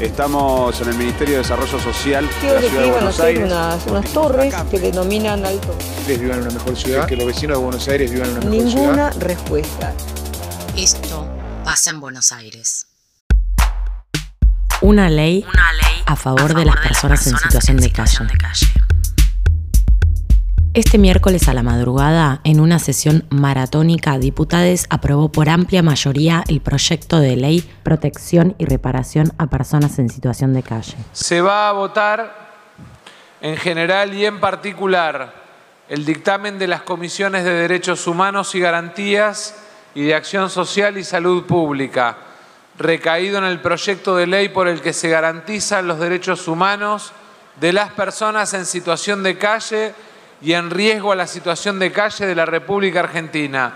Estamos en el Ministerio de Desarrollo Social de la que Ciudad de a Buenos hacer Aires. unas, unas torres que denominan alto. ustedes vivan en una mejor ciudad, que los vecinos de Buenos Aires vivan en una mejor ciudad. Ninguna respuesta. Esto pasa en Buenos Aires. Una ley Una ley a favor de las personas en situación de calle. calle. Este miércoles a la madrugada, en una sesión maratónica, Diputades aprobó por amplia mayoría el proyecto de ley Protección y Reparación a Personas en Situación de Calle. Se va a votar en general y en particular el dictamen de las comisiones de derechos humanos y garantías y de acción social y salud pública, recaído en el proyecto de ley por el que se garantizan los derechos humanos de las personas en situación de calle y en riesgo a la situación de calle de la República Argentina,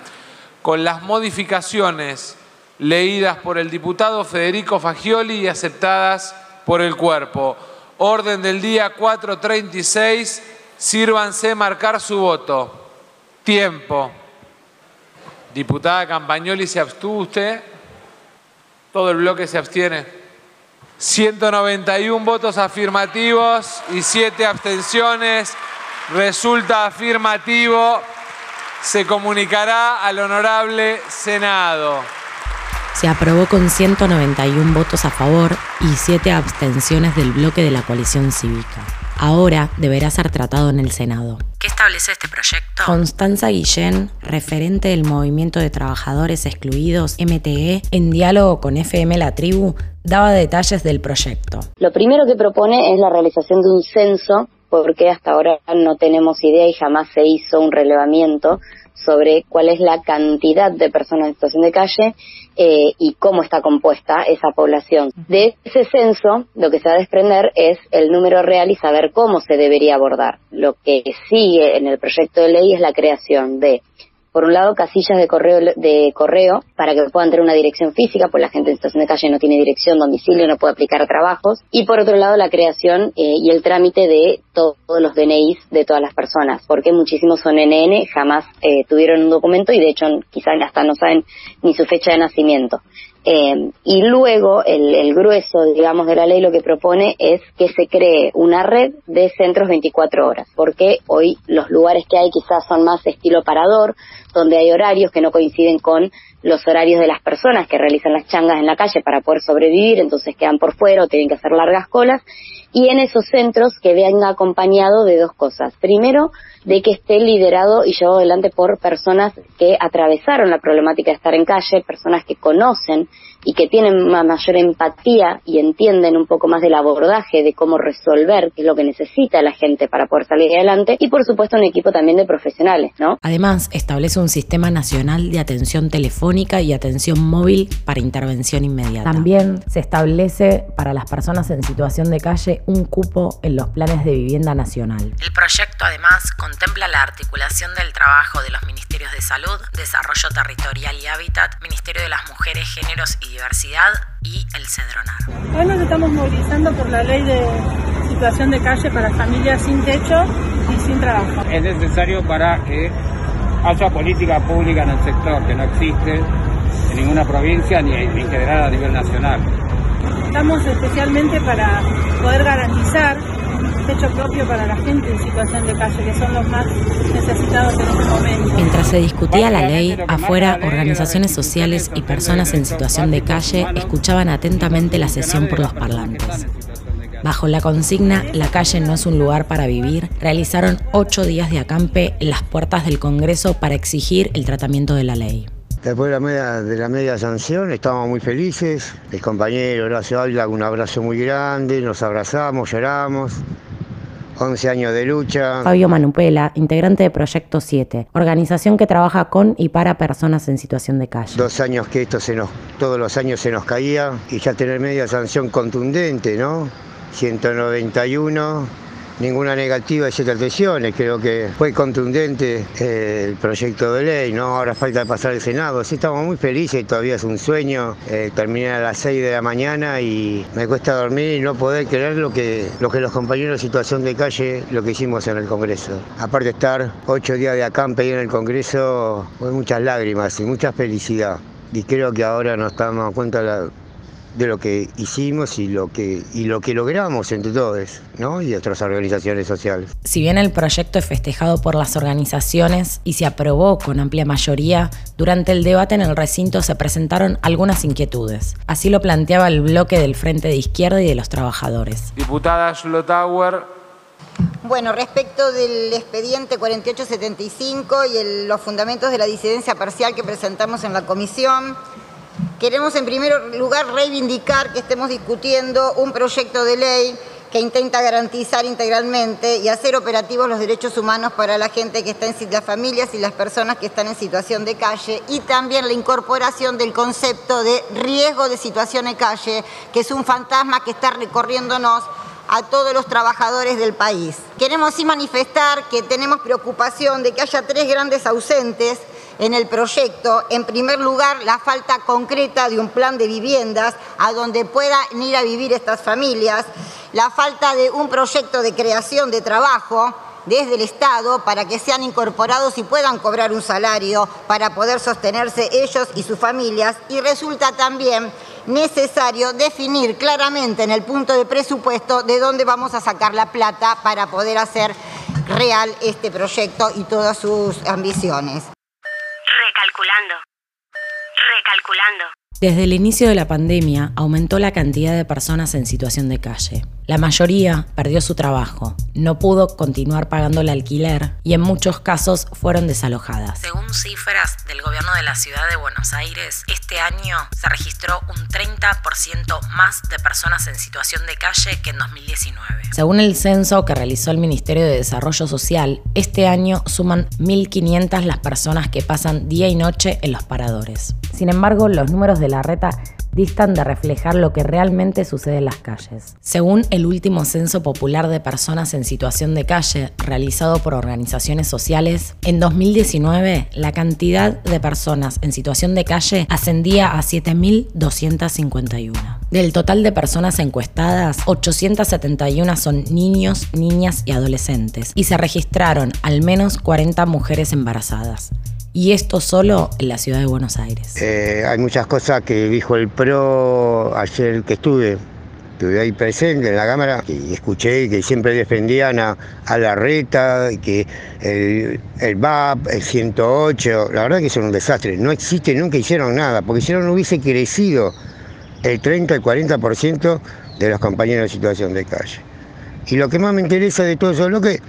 con las modificaciones leídas por el diputado Federico Fagioli y aceptadas por el cuerpo. Orden del día 436, sírvanse marcar su voto. Tiempo. Diputada Campagnoli, ¿se abstuvo usted? Todo el bloque se abstiene. 191 votos afirmativos y 7 abstenciones. Resulta afirmativo. Se comunicará al honorable Senado. Se aprobó con 191 votos a favor y 7 abstenciones del bloque de la coalición cívica. Ahora deberá ser tratado en el Senado. ¿Qué establece este proyecto? Constanza Guillén, referente del Movimiento de Trabajadores Excluidos, MTE, en diálogo con FM La Tribu, daba detalles del proyecto. Lo primero que propone es la realización de un censo, porque hasta ahora no tenemos idea y jamás se hizo un relevamiento sobre cuál es la cantidad de personas en situación de calle eh, y cómo está compuesta esa población. De ese censo, lo que se va a desprender es el número real y saber cómo se debería abordar. Lo que sigue en el proyecto de ley es la creación de por un lado, casillas de correo, de correo para que puedan tener una dirección física, pues la gente en situación de calle no tiene dirección, domicilio, no puede aplicar trabajos. Y por otro lado, la creación eh, y el trámite de todos los DNIs de todas las personas, porque muchísimos son NN, jamás eh, tuvieron un documento y de hecho quizás hasta no saben ni su fecha de nacimiento. Eh, y luego el, el, grueso, digamos, de la ley lo que propone es que se cree una red de centros 24 horas, porque hoy los lugares que hay quizás son más estilo parador, donde hay horarios que no coinciden con los horarios de las personas que realizan las changas en la calle para poder sobrevivir, entonces quedan por fuera o tienen que hacer largas colas, y en esos centros que venga acompañado de dos cosas. Primero, de que esté liderado y llevado adelante por personas que atravesaron la problemática de estar en calle, personas que conocen y que tienen una mayor empatía y entienden un poco más del abordaje de cómo resolver qué es lo que necesita la gente para poder salir adelante y por supuesto un equipo también de profesionales, ¿no? Además, establece un sistema nacional de atención telefónica y atención móvil para intervención inmediata. También se establece para las personas en situación de calle un cupo en los planes de vivienda nacional. El proyecto además contempla la articulación del trabajo de los ministerios de Salud, Desarrollo Territorial y Hábitat, Ministerio las Mujeres, Géneros y Diversidad y el CEDRONAR. Hoy nos estamos movilizando por la ley de situación de calle para familias sin techo y sin trabajo. Es necesario para que haya política pública en el sector que no existe en ninguna provincia ni en general a nivel nacional. Estamos especialmente para poder garantizar techo propio para la gente en situación de calle, que son los más necesitados en este momento. Mientras se discutía la ley, afuera organizaciones sociales y personas en situación de calle escuchaban atentamente la sesión por los parlantes. Bajo la consigna La calle no es un lugar para vivir, realizaron ocho días de acampe en las puertas del Congreso para exigir el tratamiento de la ley. Después de la, media, de la media sanción estábamos muy felices. El compañero Horacio Ávila, un abrazo muy grande, nos abrazamos, lloramos. 11 años de lucha. Fabio Manupela, integrante de Proyecto 7, organización que trabaja con y para personas en situación de calle. Dos años que esto se nos, todos los años se nos caía y ya tener media sanción contundente, ¿no? 191 ninguna negativa de siete atenciones. Creo que fue contundente eh, el proyecto de ley, ¿no? Ahora falta pasar el Senado. Sí, estamos muy felices, todavía es un sueño eh, terminar a las 6 de la mañana y me cuesta dormir y no poder creer lo que, lo que los compañeros de situación de calle, lo que hicimos en el Congreso. Aparte de estar ocho días de acampe ahí en el Congreso, fue muchas lágrimas y mucha felicidad. Y creo que ahora nos damos cuenta la, de lo que hicimos y lo que, y lo que logramos entre todos, ¿no? Y otras organizaciones sociales. Si bien el proyecto es festejado por las organizaciones y se aprobó con amplia mayoría, durante el debate en el recinto se presentaron algunas inquietudes. Así lo planteaba el bloque del Frente de Izquierda y de los Trabajadores. Diputada Schlotauer. Bueno, respecto del expediente 4875 y los fundamentos de la disidencia parcial que presentamos en la comisión, Queremos en primer lugar reivindicar que estemos discutiendo un proyecto de ley que intenta garantizar integralmente y hacer operativos los derechos humanos para la gente que está en las familias y las personas que están en situación de calle y también la incorporación del concepto de riesgo de situación de calle, que es un fantasma que está recorriéndonos a todos los trabajadores del país. Queremos sí manifestar que tenemos preocupación de que haya tres grandes ausentes en el proyecto, en primer lugar, la falta concreta de un plan de viviendas a donde puedan ir a vivir estas familias, la falta de un proyecto de creación de trabajo desde el Estado para que sean incorporados y puedan cobrar un salario para poder sostenerse ellos y sus familias y resulta también necesario definir claramente en el punto de presupuesto de dónde vamos a sacar la plata para poder hacer real este proyecto y todas sus ambiciones. Desde el inicio de la pandemia aumentó la cantidad de personas en situación de calle. La mayoría perdió su trabajo, no pudo continuar pagando el alquiler y en muchos casos fueron desalojadas. Según cifras del gobierno de la ciudad de Buenos Aires, este año se registró un 30% más de personas en situación de calle que en 2019. Según el censo que realizó el Ministerio de Desarrollo Social, este año suman 1.500 las personas que pasan día y noche en los paradores. Sin embargo, los números de la reta distan de reflejar lo que realmente sucede en las calles. Según el último censo popular de personas en situación de calle realizado por organizaciones sociales, en 2019 la cantidad de personas en situación de calle ascendía a 7.251. Del total de personas encuestadas, 871 son niños, niñas y adolescentes, y se registraron al menos 40 mujeres embarazadas. Y esto solo en la ciudad de Buenos Aires. Eh, hay muchas cosas que dijo el PRO ayer que estuve, estuve ahí presente en la Cámara y escuché que siempre defendían a, la reta, que el, el VAP, el 108, la verdad que son un desastre. No existe, nunca hicieron nada, porque si no, no hubiese crecido el 30, el 40% de los compañeros de situación de calle. Y lo que más me interesa de todo eso es lo que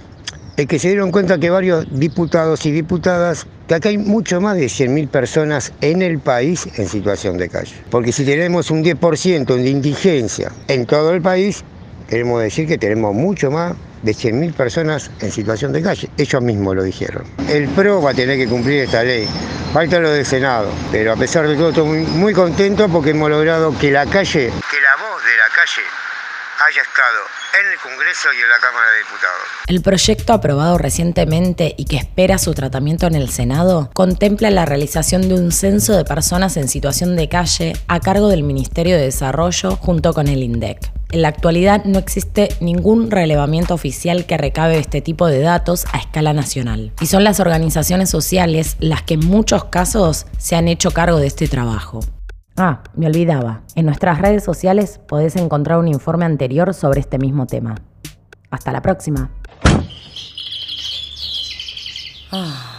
es que se dieron cuenta que varios diputados y diputadas, que acá hay mucho más de 100.000 personas en el país en situación de calle. Porque si tenemos un 10% de indigencia en todo el país, queremos decir que tenemos mucho más de 100.000 personas en situación de calle. Ellos mismos lo dijeron. El PRO va a tener que cumplir esta ley. Falta lo del Senado. Pero a pesar de todo, estoy muy, contento porque hemos logrado que la calle, que la voz de la calle haya estado en el Congreso y en la Cámara de Diputados. El proyecto aprobado recientemente y que espera su tratamiento en el Senado contempla la realización de un censo de personas en situación de calle a cargo del Ministerio de Desarrollo junto con el INDEC. En la actualidad no existe ningún relevamiento oficial que recabe este tipo de datos a escala nacional. Y son las organizaciones sociales las que en muchos casos se han hecho cargo de este trabajo. Ah, me olvidaba. En nuestras redes sociales podés encontrar un informe anterior sobre este mismo tema. Hasta la próxima. Ah.